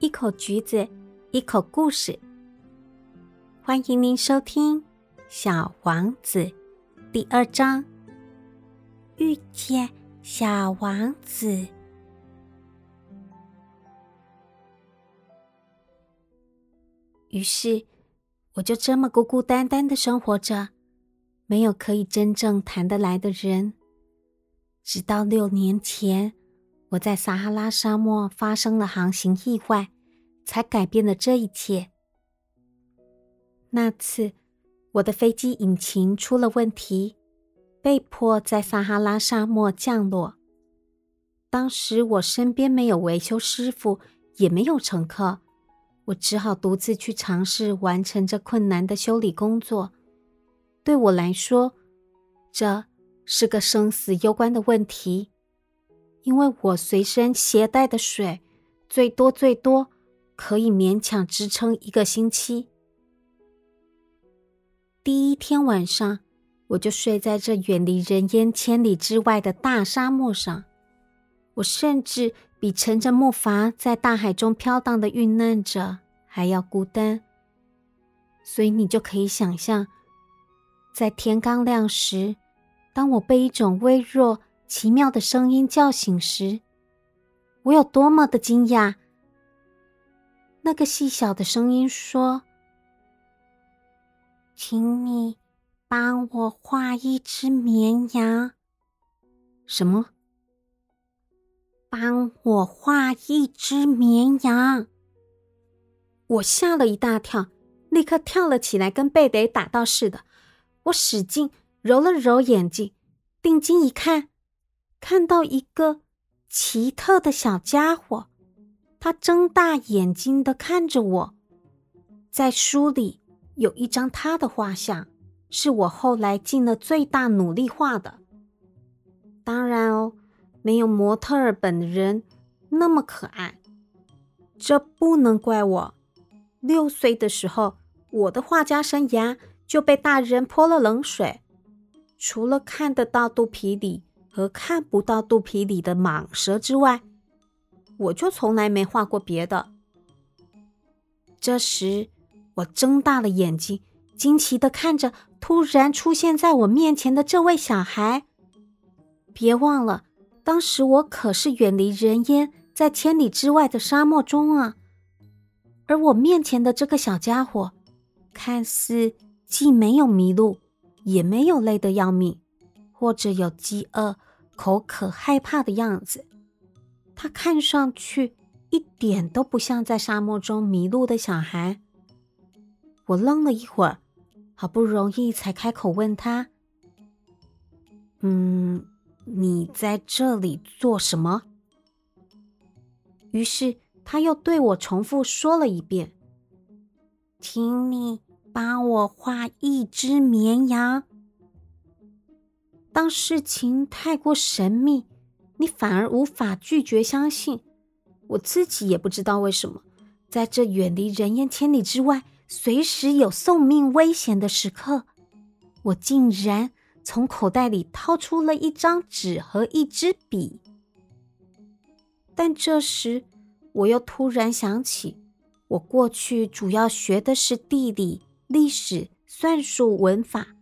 一口橘子，一口故事。欢迎您收听《小王子》第二章。遇见小王子，于是我就这么孤孤单单的生活着，没有可以真正谈得来的人。直到六年前，我在撒哈拉沙漠发生了航行意外，才改变了这一切。那次，我的飞机引擎出了问题，被迫在撒哈拉沙漠降落。当时我身边没有维修师傅，也没有乘客，我只好独自去尝试完成这困难的修理工作。对我来说，这……是个生死攸关的问题，因为我随身携带的水最多最多可以勉强支撑一个星期。第一天晚上，我就睡在这远离人烟千里之外的大沙漠上，我甚至比乘着木筏在大海中飘荡的遇难者还要孤单。所以你就可以想象，在天刚亮时。当我被一种微弱、奇妙的声音叫醒时，我有多么的惊讶！那个细小的声音说：“请你帮我画一只绵羊。”什么？帮我画一只绵羊？我吓了一大跳，立刻跳了起来，跟被雷打到似的。我使劲。揉了揉眼睛，定睛一看，看到一个奇特的小家伙，他睁大眼睛的看着我。在书里有一张他的画像，是我后来尽了最大努力画的。当然哦，没有模特儿本人那么可爱。这不能怪我。六岁的时候，我的画家生涯就被大人泼了冷水。除了看得到肚皮里和看不到肚皮里的蟒蛇之外，我就从来没画过别的。这时，我睁大了眼睛，惊奇的看着突然出现在我面前的这位小孩。别忘了，当时我可是远离人烟，在千里之外的沙漠中啊。而我面前的这个小家伙，看似既没有迷路。也没有累得要命，或者有饥饿、口渴、害怕的样子。他看上去一点都不像在沙漠中迷路的小孩。我愣了一会儿，好不容易才开口问他：“嗯，你在这里做什么？”于是他又对我重复说了一遍：“请你。”帮我画一只绵羊。当事情太过神秘，你反而无法拒绝相信。我自己也不知道为什么，在这远离人烟千里之外、随时有送命危险的时刻，我竟然从口袋里掏出了一张纸和一支笔。但这时，我又突然想起，我过去主要学的是地理。历史、算术、文法，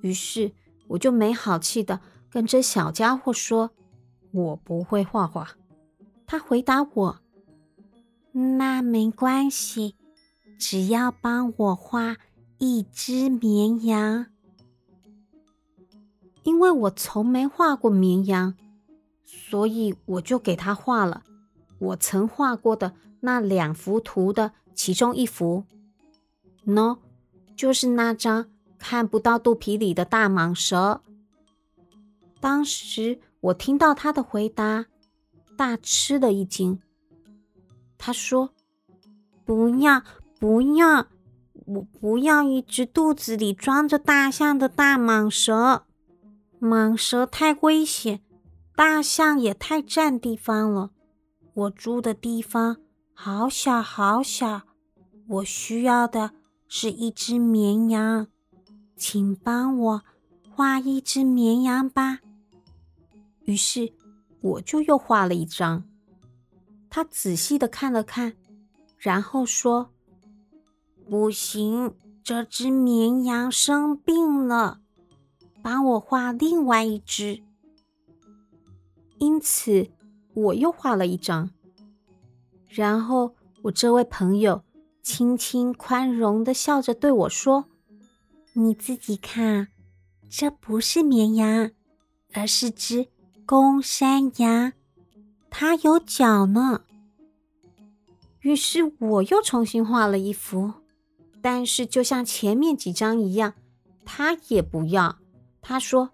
于是我就没好气的跟这小家伙说：“我不会画画。”他回答我：“那没关系，只要帮我画一只绵羊。”因为我从没画过绵羊，所以我就给他画了我曾画过的那两幅图的其中一幅。喏，就是那张看不到肚皮里的大蟒蛇。当时我听到他的回答，大吃了一惊。他说：“不要，不要，我不要一只肚子里装着大象的大蟒蛇。蟒蛇太危险，大象也太占地方了。我住的地方好小好小，我需要的。”是一只绵羊，请帮我画一只绵羊吧。于是我就又画了一张。他仔细的看了看，然后说：“不行，这只绵羊生病了，帮我画另外一只。”因此，我又画了一张。然后，我这位朋友轻轻宽容的笑着对我说：“你自己看，这不是绵羊，而是只公山羊，它有脚呢。”于是我又重新画了一幅，但是就像前面几张一样，他也不要。他说：“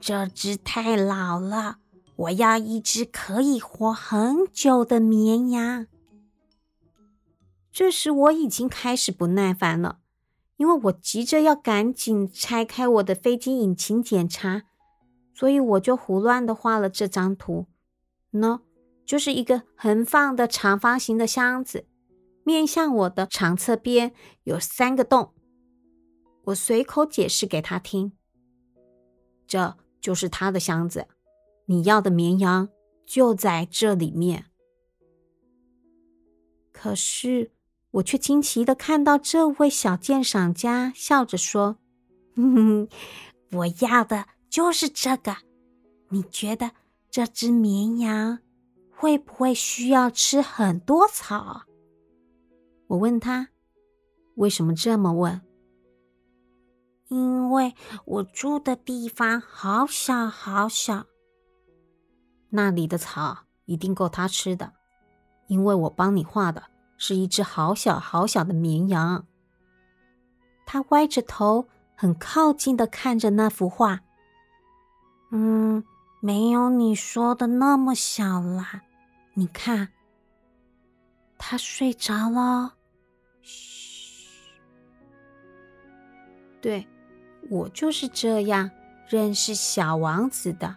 这只太老了，我要一只可以活很久的绵羊。”这时我已经开始不耐烦了，因为我急着要赶紧拆开我的飞机引擎检查，所以我就胡乱的画了这张图。喏。就是一个横放的长方形的箱子，面向我的长侧边有三个洞。我随口解释给他听：“这就是他的箱子，你要的绵羊就在这里面。”可是我却惊奇的看到这位小鉴赏家笑着说：“哼哼，我要的就是这个。你觉得这只绵羊？”会不会需要吃很多草？我问他，为什么这么问？因为我住的地方好小好小，那里的草一定够他吃的。因为我帮你画的是一只好小好小的绵羊。他歪着头，很靠近的看着那幅画。嗯，没有你说的那么小啦。你看，他睡着了。嘘，对我就是这样认识小王子的。